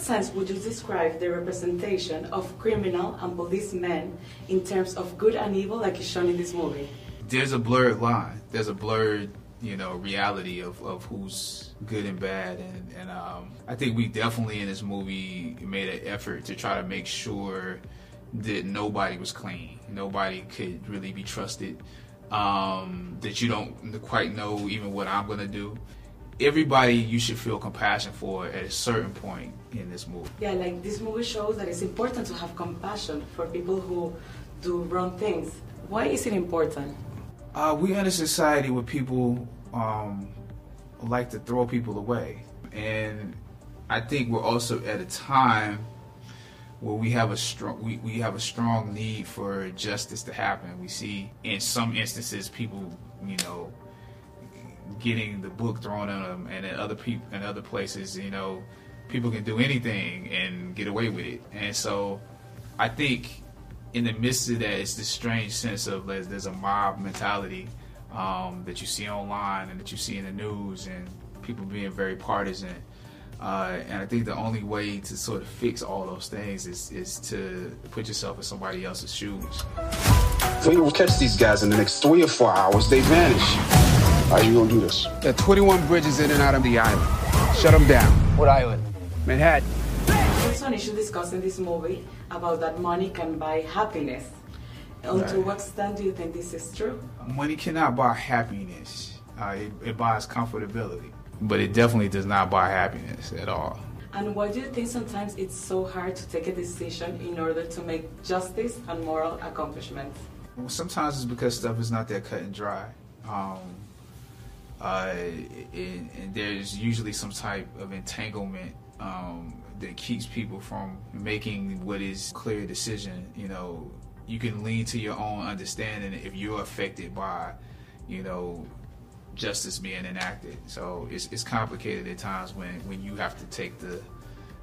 sense would you describe the representation of criminal and policemen in terms of good and evil, like is shown in this movie? There's a blurred line. There's a blurred, you know, reality of, of who's good and bad, and and um, I think we definitely in this movie made an effort to try to make sure that nobody was clean, nobody could really be trusted, um, that you don't quite know even what I'm gonna do everybody you should feel compassion for at a certain point in this movie. Yeah, like this movie shows that it's important to have compassion for people who do wrong things. Why is it important? Uh, we're in a society where people um, like to throw people away, and I think we're also at a time where we have a strong we, we have a strong need for justice to happen. We see in some instances people, you know, getting the book thrown at them, and other people in other places, you know, people can do anything and get away with it. And so, I think in the midst of that, it's this strange sense of there's, there's a mob mentality um, that you see online and that you see in the news, and people being very partisan. Uh, and I think the only way to sort of fix all those things is, is to put yourself in somebody else's shoes. We will catch these guys in the next three or four hours. They vanish. How are you gonna do this? There are 21 bridges in and out of the island. Shut them down. What island? Manhattan. There's an issue discussed in this movie about that money can buy happiness. And right. to what extent do you think this is true? Money cannot buy happiness. Uh, it, it buys comfortability, but it definitely does not buy happiness at all. And why do you think sometimes it's so hard to take a decision in order to make justice and moral accomplishments? Well, sometimes it's because stuff is not that cut and dry. Um, uh, and, and, there's usually some type of entanglement um, that keeps people from making what is clear decision. You know, you can lean to your own understanding if you're affected by, you know, justice being enacted. So it's, it's complicated at times when, when you have to take the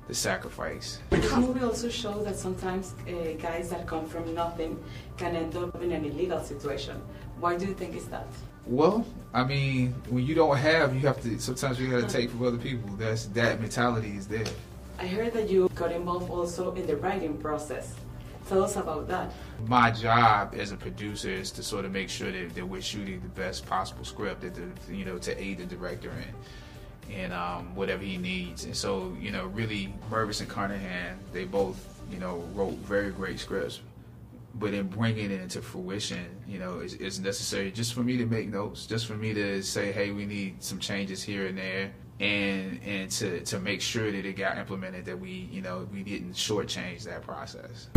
the sacrifice. The movie also shows that sometimes uh, guys that come from nothing can end up in an illegal situation. Why do you think it's that? Well, I mean, when you don't have, you have to. Sometimes you got to take from other people. That's that mentality is there. I heard that you got involved also in the writing process. Tell us about that. My job as a producer is to sort of make sure that, that we're shooting the best possible script, that the, you know, to aid the director in, and um, whatever he needs. And so, you know, really, Mervis and Carnahan, they both, you know, wrote very great scripts but in bringing it into fruition, you know, is, is necessary just for me to make notes, just for me to say, hey, we need some changes here and there, and and to to make sure that it got implemented, that we, you know, we didn't shortchange that process.